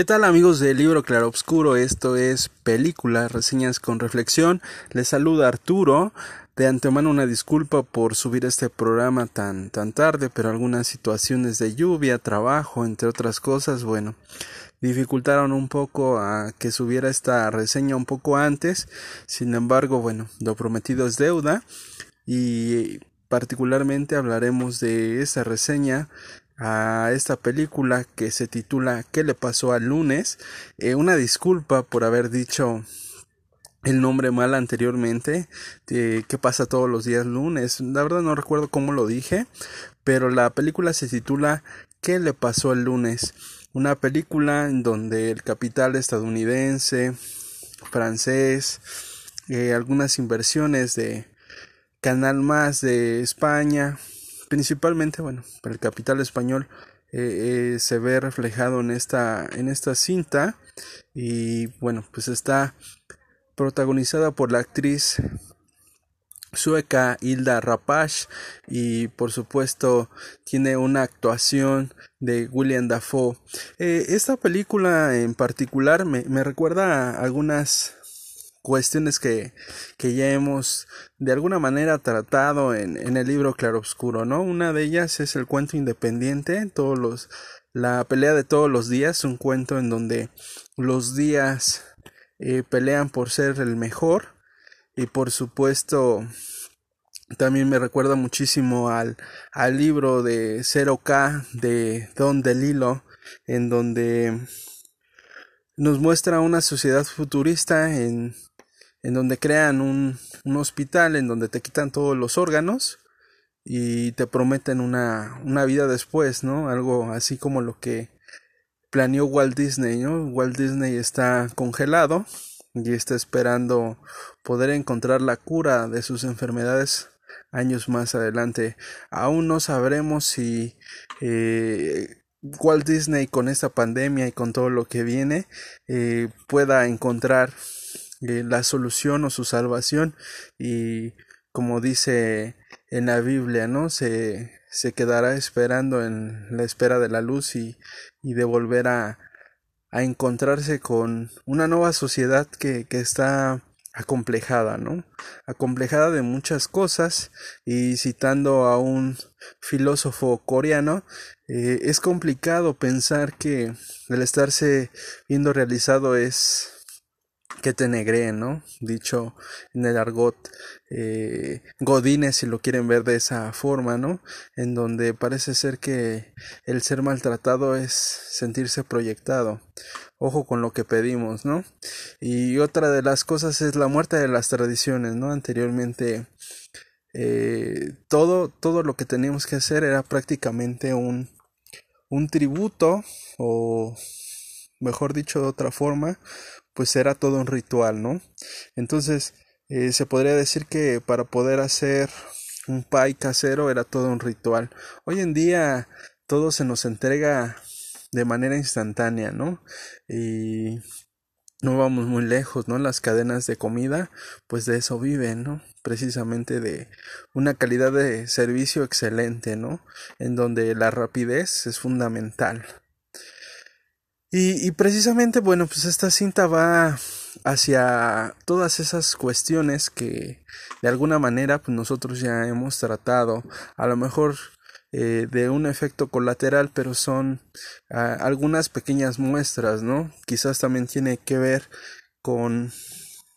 ¿Qué tal amigos del libro Claroscuro? Esto es Película, reseñas con reflexión. Les saluda Arturo. De antemano una disculpa por subir este programa tan, tan tarde, pero algunas situaciones de lluvia, trabajo, entre otras cosas, bueno, dificultaron un poco a que subiera esta reseña un poco antes. Sin embargo, bueno, lo prometido es deuda y particularmente hablaremos de esa reseña a esta película que se titula ¿Qué le pasó al lunes? Eh, una disculpa por haber dicho el nombre mal anteriormente, de ¿Qué pasa todos los días lunes? La verdad no recuerdo cómo lo dije, pero la película se titula ¿Qué le pasó el lunes? Una película en donde el capital estadounidense, francés, eh, algunas inversiones de Canal Más de España, principalmente, bueno, el capital español eh, eh, se ve reflejado en esta, en esta cinta y bueno, pues está protagonizada por la actriz sueca Hilda Rapach y por supuesto tiene una actuación de William Dafoe. Eh, esta película en particular me, me recuerda a algunas cuestiones que, que ya hemos de alguna manera tratado en, en el libro Claroscuro, ¿no? Una de ellas es el cuento independiente, todos los, la pelea de todos los días, un cuento en donde los días eh, pelean por ser el mejor y por supuesto también me recuerda muchísimo al, al libro de 0K de Don DeLillo en donde nos muestra una sociedad futurista en en donde crean un, un, hospital en donde te quitan todos los órganos y te prometen una, una vida después, ¿no? Algo así como lo que planeó Walt Disney, ¿no? Walt Disney está congelado y está esperando poder encontrar la cura de sus enfermedades años más adelante. Aún no sabremos si eh, Walt Disney con esta pandemia y con todo lo que viene eh, pueda encontrar eh, la solución o su salvación y como dice en la Biblia, ¿no? Se, se quedará esperando en la espera de la luz y, y de volver a, a encontrarse con una nueva sociedad que, que está acomplejada, ¿no? Acomplejada de muchas cosas y citando a un filósofo coreano, eh, es complicado pensar que el estarse viendo realizado es que te negré, ¿no? Dicho en el argot eh, godines, si lo quieren ver de esa forma, ¿no? En donde parece ser que el ser maltratado es sentirse proyectado. Ojo con lo que pedimos, ¿no? Y otra de las cosas es la muerte de las tradiciones, ¿no? Anteriormente eh, todo, todo lo que teníamos que hacer era prácticamente un, un tributo o mejor dicho de otra forma, pues era todo un ritual, ¿no? Entonces, eh, se podría decir que para poder hacer un pie casero era todo un ritual. Hoy en día todo se nos entrega de manera instantánea, ¿no? Y no vamos muy lejos, ¿no? Las cadenas de comida, pues de eso viven, ¿no? Precisamente de una calidad de servicio excelente, ¿no? En donde la rapidez es fundamental. Y, precisamente, bueno, pues esta cinta va hacia todas esas cuestiones que de alguna manera pues nosotros ya hemos tratado, a lo mejor eh, de un efecto colateral, pero son ah, algunas pequeñas muestras, ¿no? Quizás también tiene que ver con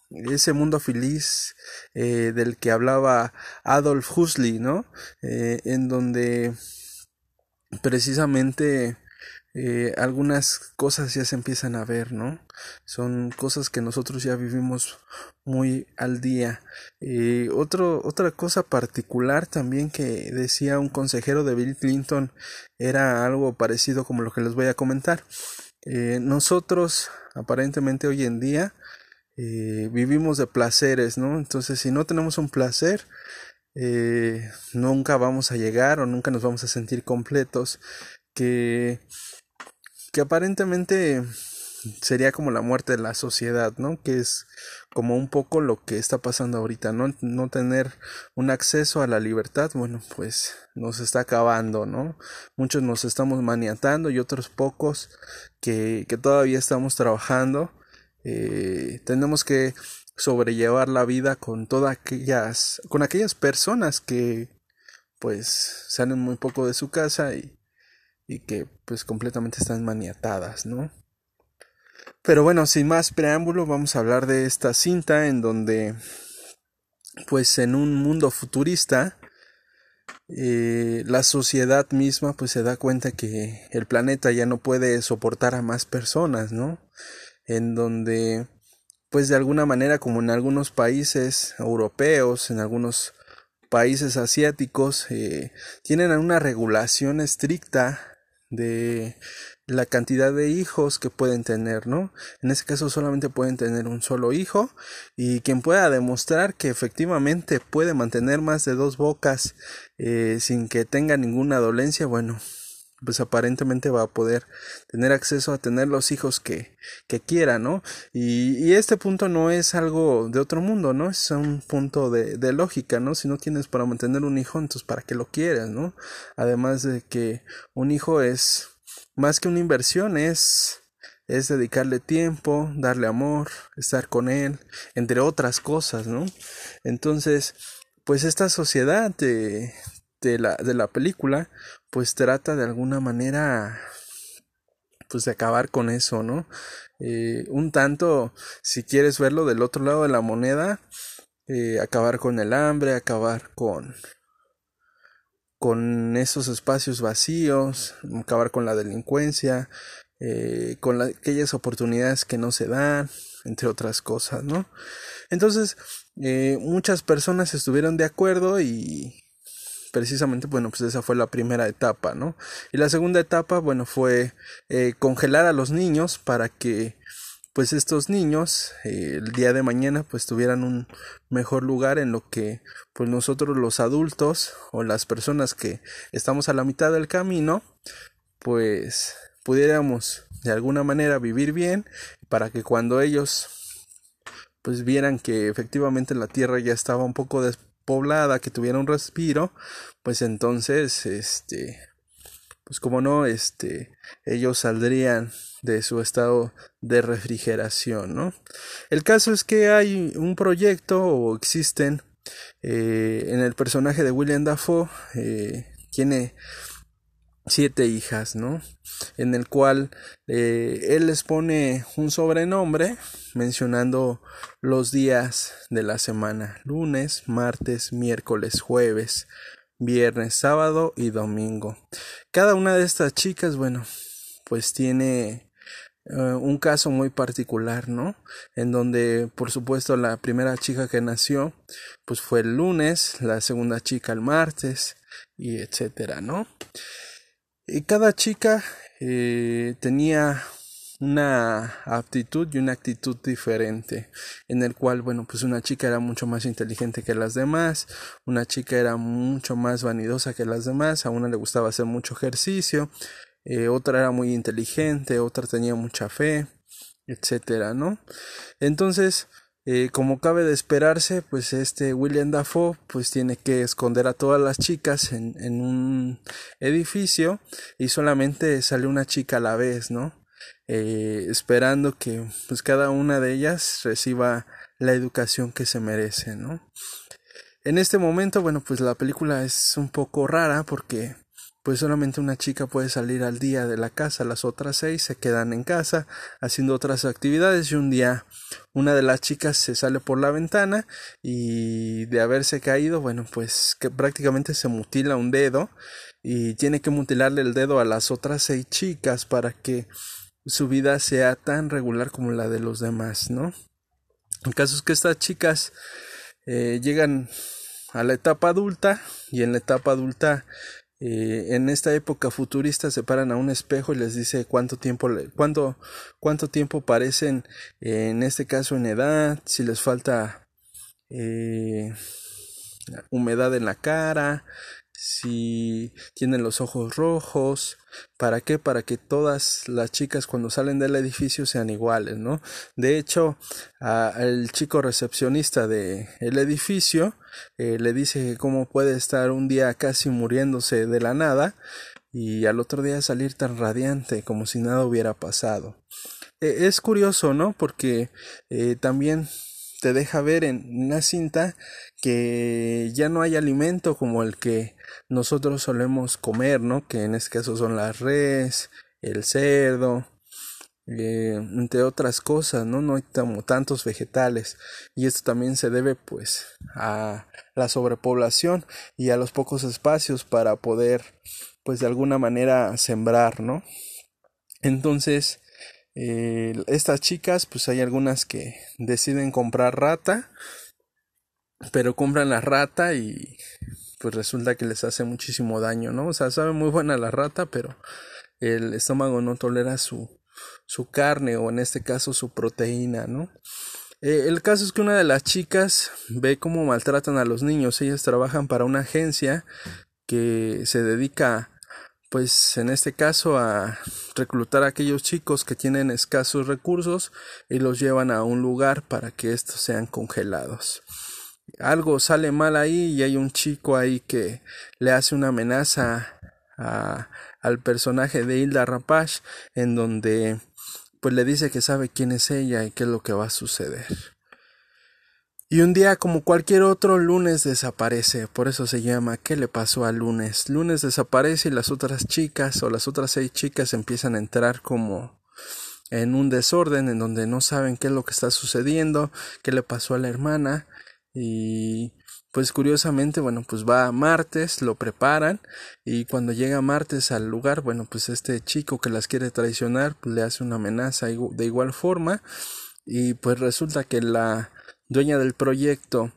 ese mundo feliz eh, del que hablaba Adolf Huxley, ¿no? Eh, en donde precisamente eh, algunas cosas ya se empiezan a ver, ¿no? Son cosas que nosotros ya vivimos muy al día. Eh, otro, otra cosa particular también que decía un consejero de Bill Clinton era algo parecido como lo que les voy a comentar. Eh, nosotros, aparentemente hoy en día, eh, vivimos de placeres, ¿no? Entonces, si no tenemos un placer, nunca vamos a llegar o nunca nos vamos a sentir completos. Que que aparentemente sería como la muerte de la sociedad, ¿no? Que es como un poco lo que está pasando ahorita, ¿no? No tener un acceso a la libertad, bueno, pues nos está acabando, ¿no? Muchos nos estamos maniatando y otros pocos que, que todavía estamos trabajando. Eh, tenemos que sobrellevar la vida con todas aquellas, con aquellas personas que pues salen muy poco de su casa y, y que pues completamente están maniatadas, ¿no? Pero bueno, sin más preámbulo, vamos a hablar de esta cinta en donde, pues en un mundo futurista, eh, la sociedad misma pues se da cuenta que el planeta ya no puede soportar a más personas, ¿no? En donde, pues de alguna manera, como en algunos países europeos, en algunos países asiáticos, eh, tienen una regulación estricta de la cantidad de hijos que pueden tener, ¿no? En ese caso solamente pueden tener un solo hijo y quien pueda demostrar que efectivamente puede mantener más de dos bocas eh, sin que tenga ninguna dolencia, bueno, pues aparentemente va a poder tener acceso a tener los hijos que, que quiera, ¿no? Y, y, este punto no es algo de otro mundo, ¿no? Es un punto de, de lógica, ¿no? Si no tienes para mantener un hijo, entonces para qué lo quieres, ¿no? Además de que un hijo es más que una inversión es es dedicarle tiempo, darle amor, estar con él, entre otras cosas, ¿no? Entonces, pues esta sociedad de, de, la, de la película, pues trata de alguna manera, pues de acabar con eso, ¿no? Eh, un tanto, si quieres verlo del otro lado de la moneda, eh, acabar con el hambre, acabar con con esos espacios vacíos, acabar con la delincuencia, eh, con aquellas oportunidades que no se dan, entre otras cosas, ¿no? Entonces, muchas personas estuvieron de acuerdo y precisamente, bueno, pues esa fue la primera etapa, ¿no? Y la segunda etapa, bueno, fue eh, congelar a los niños para que pues estos niños eh, el día de mañana pues tuvieran un mejor lugar en lo que pues nosotros los adultos o las personas que estamos a la mitad del camino pues pudiéramos de alguna manera vivir bien para que cuando ellos pues vieran que efectivamente la tierra ya estaba un poco despoblada, que tuviera un respiro, pues entonces este pues como no este ellos saldrían de su estado de refrigeración, ¿no? El caso es que hay un proyecto o existen eh, en el personaje de William Dafoe eh, tiene siete hijas, ¿no? En el cual eh, él les pone un sobrenombre mencionando los días de la semana, lunes, martes, miércoles, jueves, viernes, sábado y domingo. Cada una de estas chicas, bueno, pues tiene eh, un caso muy particular, ¿no? En donde, por supuesto, la primera chica que nació, pues fue el lunes, la segunda chica el martes, y etcétera, ¿no? Cada chica eh, tenía una aptitud y una actitud diferente, en el cual, bueno, pues una chica era mucho más inteligente que las demás, una chica era mucho más vanidosa que las demás, a una le gustaba hacer mucho ejercicio, eh, otra era muy inteligente, otra tenía mucha fe, etcétera, ¿no? Entonces, eh, como cabe de esperarse, pues este William Dafoe pues tiene que esconder a todas las chicas en, un edificio y solamente sale una chica a la vez, ¿no? Eh, esperando que pues cada una de ellas reciba la educación que se merece, ¿no? En este momento, bueno, pues la película es un poco rara porque pues solamente una chica puede salir al día de la casa, las otras seis se quedan en casa haciendo otras actividades y un día una de las chicas se sale por la ventana y de haberse caído, bueno, pues que prácticamente se mutila un dedo y tiene que mutilarle el dedo a las otras seis chicas para que su vida sea tan regular como la de los demás, ¿no? El caso es que estas chicas eh, llegan a la etapa adulta y en la etapa adulta eh, en esta época futurista se paran a un espejo y les dice cuánto tiempo cuánto, cuánto tiempo parecen en este caso en edad si les falta eh, humedad en la cara si tienen los ojos rojos, ¿para qué? Para que todas las chicas cuando salen del edificio sean iguales, ¿no? De hecho, al chico recepcionista del el edificio eh, le dice cómo puede estar un día casi muriéndose de la nada y al otro día salir tan radiante como si nada hubiera pasado. E, es curioso, ¿no? Porque eh, también te deja ver en una cinta que ya no hay alimento como el que nosotros solemos comer, ¿no? Que en este caso son las res, el cerdo, eh, entre otras cosas, ¿no? No hay tantos vegetales y esto también se debe pues a la sobrepoblación y a los pocos espacios para poder pues de alguna manera sembrar, ¿no? Entonces, eh, estas chicas, pues hay algunas que deciden comprar rata, pero compran la rata y pues resulta que les hace muchísimo daño, ¿no? O sea, sabe muy buena la rata, pero el estómago no tolera su, su carne o en este caso su proteína, ¿no? Eh, el caso es que una de las chicas ve cómo maltratan a los niños. Ellas trabajan para una agencia que se dedica pues en este caso a reclutar a aquellos chicos que tienen escasos recursos y los llevan a un lugar para que estos sean congelados. Algo sale mal ahí y hay un chico ahí que le hace una amenaza al personaje de Hilda Rapash en donde pues le dice que sabe quién es ella y qué es lo que va a suceder. Y un día como cualquier otro, lunes desaparece, por eso se llama ¿Qué le pasó al lunes? Lunes desaparece y las otras chicas o las otras seis chicas empiezan a entrar como en un desorden en donde no saben qué es lo que está sucediendo, qué le pasó a la hermana y pues curiosamente, bueno, pues va martes, lo preparan y cuando llega martes al lugar, bueno, pues este chico que las quiere traicionar pues le hace una amenaza de igual forma y pues resulta que la dueña del proyecto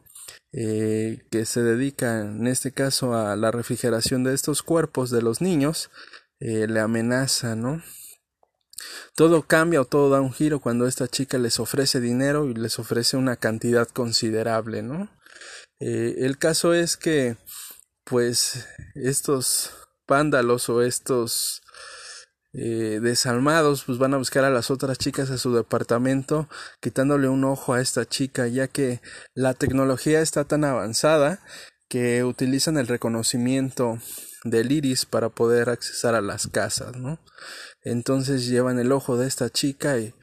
eh, que se dedica en este caso a la refrigeración de estos cuerpos de los niños, eh, le amenaza, ¿no? Todo cambia o todo da un giro cuando esta chica les ofrece dinero y les ofrece una cantidad considerable, ¿no? Eh, el caso es que, pues, estos vándalos o estos eh, desalmados pues van a buscar a las otras chicas a su departamento quitándole un ojo a esta chica ya que la tecnología está tan avanzada que utilizan el reconocimiento del iris para poder accesar a las casas no entonces llevan el ojo de esta chica y,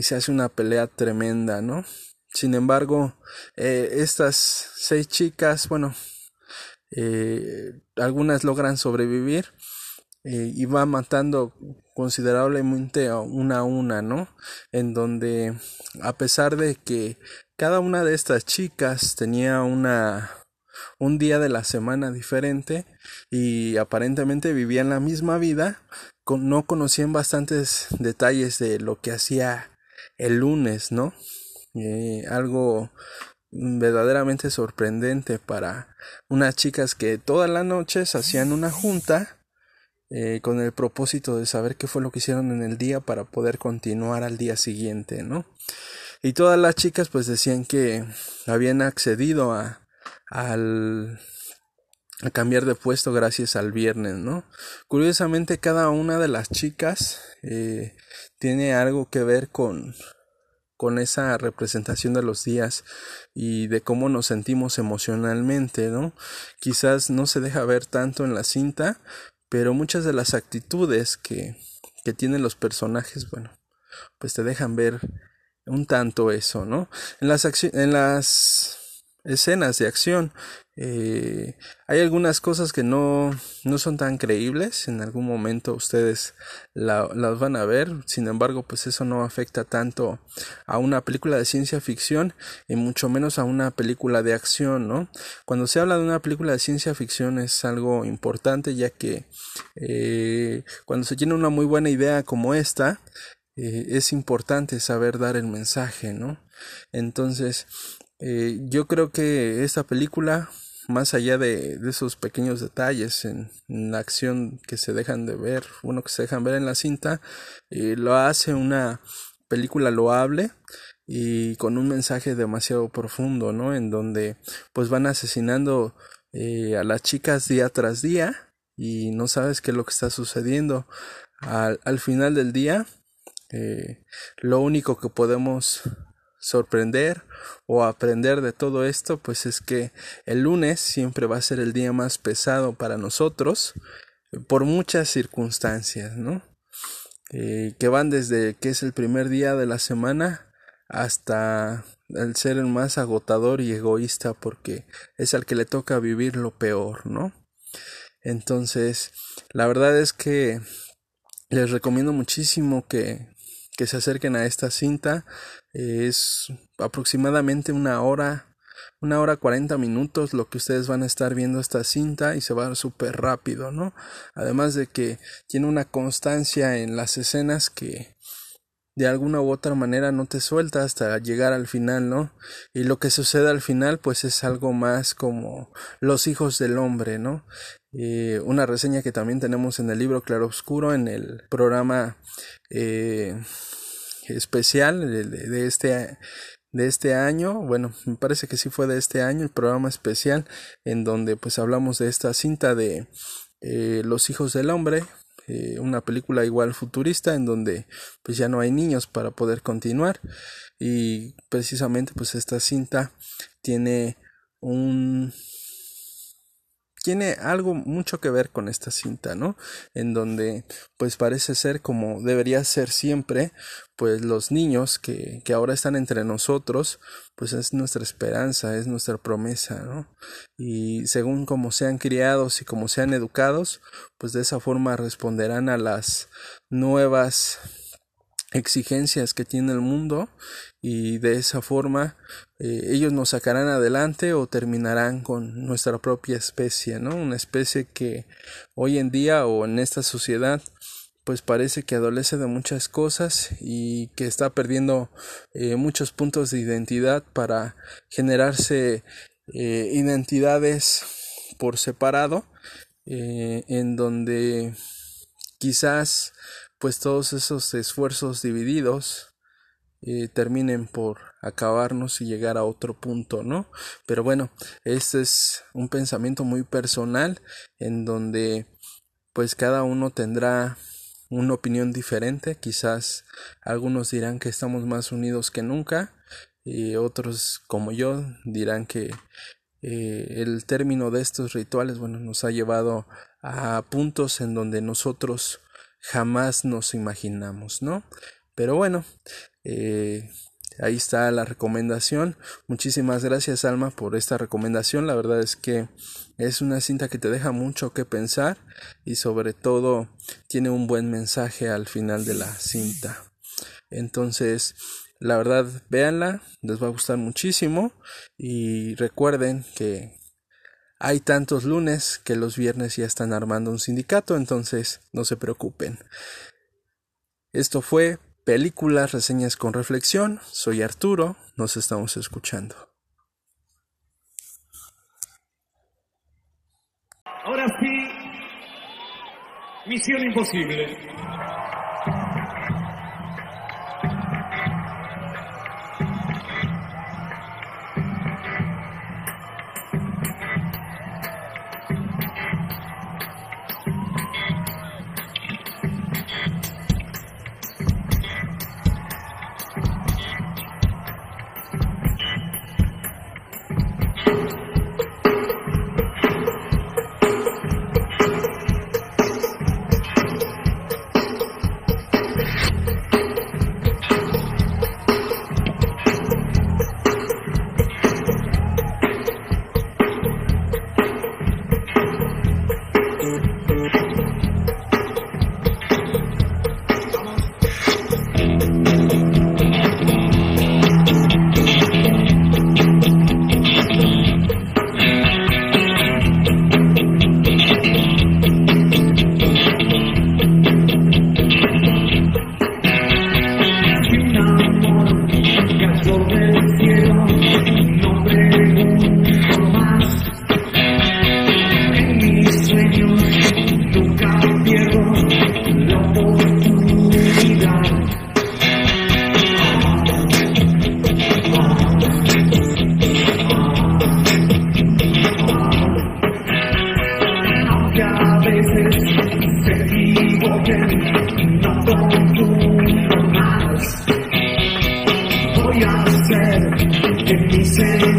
se hace una pelea tremenda no sin embargo eh, estas seis chicas bueno eh, algunas logran sobrevivir eh, y va matando considerablemente una a una, ¿no? En donde a pesar de que cada una de estas chicas tenía una un día de la semana diferente y aparentemente vivían la misma vida, no conocían bastantes detalles de lo que hacía el lunes, ¿no? Eh, algo verdaderamente sorprendente para unas chicas que todas las noches hacían una junta eh, con el propósito de saber qué fue lo que hicieron en el día para poder continuar al día siguiente, ¿no? Y todas las chicas pues decían que habían accedido a, al, cambiar de puesto gracias al viernes, ¿no? Curiosamente cada una de las chicas eh, tiene algo que ver con, con esa representación de los días y de cómo nos sentimos emocionalmente, ¿no? Quizás no se deja ver tanto en la cinta, pero muchas de las actitudes que, que tienen los personajes, bueno, pues te dejan ver un tanto eso, ¿no? En las, en las escenas de acción eh, hay algunas cosas que no, no son tan creíbles, en algún momento ustedes las van a ver, sin embargo pues eso no afecta tanto a una película de ciencia ficción y mucho menos a una película de acción, ¿no? Cuando se habla de una película de ciencia ficción es algo importante ya que eh, cuando se tiene una muy buena idea como esta, eh, es importante saber dar el mensaje, ¿no? Entonces, yo creo que esta película más allá de, esos pequeños detalles en, la acción que se dejan de ver, uno que se dejan ver en la cinta, eh, lo hace una película loable y con un mensaje demasiado profundo, ¿no? En donde pues van asesinando eh, a las chicas día tras día y no sabes qué es lo que está sucediendo. Al, al final del día, eh, lo único que podemos sorprender o aprender de todo esto, pues es que el lunes siempre va a ser el día más pesado para nosotros por muchas circunstancias, ¿no? Eh, que van desde que es el primer día de la semana hasta el ser el más agotador y egoísta porque es al que le toca vivir lo peor, ¿no? Entonces, la verdad es que les recomiendo muchísimo que, que se acerquen a esta cinta. Es aproximadamente una hora, una hora cuarenta minutos lo que ustedes van a estar viendo esta cinta y se va súper rápido, ¿no? Además de que tiene una constancia en las escenas que de alguna u otra manera no te suelta hasta llegar al final, ¿no? Y lo que sucede al final pues es algo más como los hijos del hombre, ¿no? Eh, una reseña que también tenemos en el libro Claro Oscuro en el programa eh, especial de, este de este año, bueno, me parece que sí fue de este año, el programa especial en donde pues hablamos de esta cinta de eh, Los hijos del hombre, eh, una película igual futurista en donde pues ya no hay niños para poder continuar. Y precisamente pues esta cinta tiene un tiene algo mucho que ver con esta cinta, ¿no? En donde pues parece ser como debería ser siempre, pues los niños que, que ahora están entre nosotros, pues es nuestra esperanza, es nuestra promesa, ¿no? Y según como sean criados y como sean educados, pues de esa forma responderán a las nuevas exigencias que tiene el mundo y de esa forma eh, ellos nos sacarán adelante o terminarán con nuestra propia especie, ¿no? Una especie que hoy en día o en esta sociedad pues parece que adolece de muchas cosas y que está perdiendo eh, muchos puntos de identidad para generarse eh, identidades por separado en donde quizás pues todos esos esfuerzos divididos terminen por acabarnos y llegar a otro punto, ¿no? Pero bueno, este es un pensamiento muy personal en donde pues cada uno tendrá una opinión diferente, quizás algunos dirán que estamos más unidos que nunca y otros como yo dirán que eh, el término de estos rituales bueno nos ha llevado a puntos en donde nosotros jamás nos imaginamos, ¿no? Pero bueno, eh, ahí está la recomendación. Muchísimas gracias Alma por esta recomendación. La verdad es que es una cinta que te deja mucho que pensar y sobre todo tiene un buen mensaje al final de la cinta. Entonces, la verdad, véanla, les va a gustar muchísimo y recuerden que hay tantos lunes que los viernes ya están armando un sindicato, entonces no se preocupen. Esto fue Películas, Reseñas con Reflexión. Soy Arturo, nos estamos escuchando. Ahora sí, Misión Imposible. y'all said, It can be said.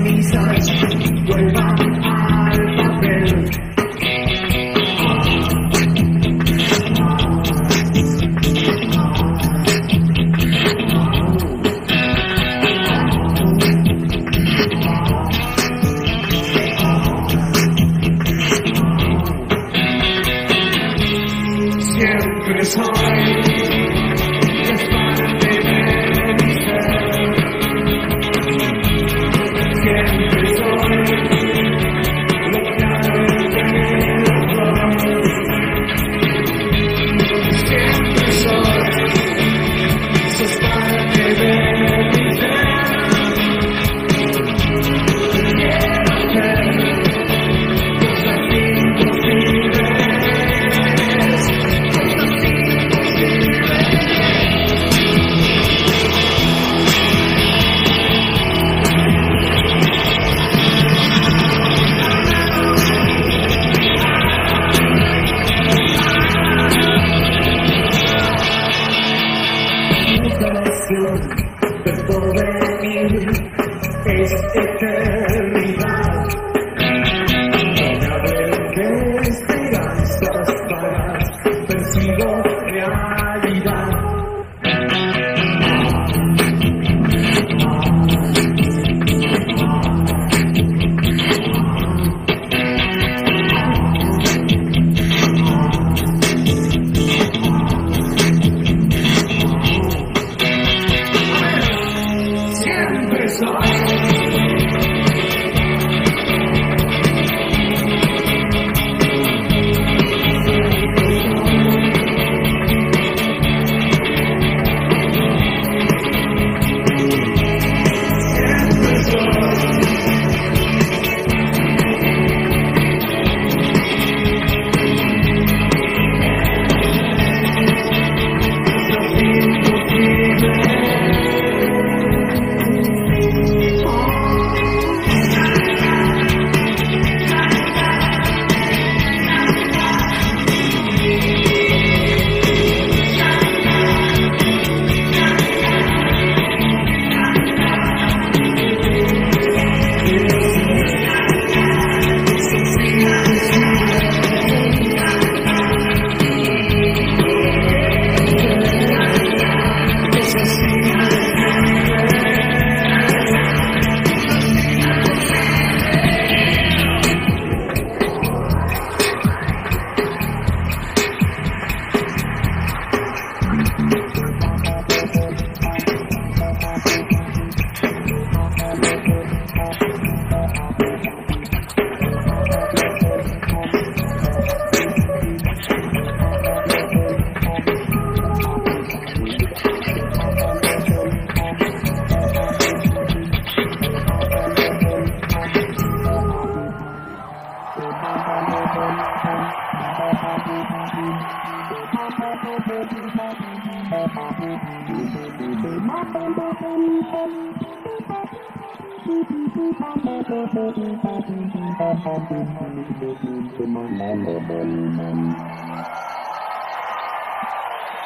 Listen to my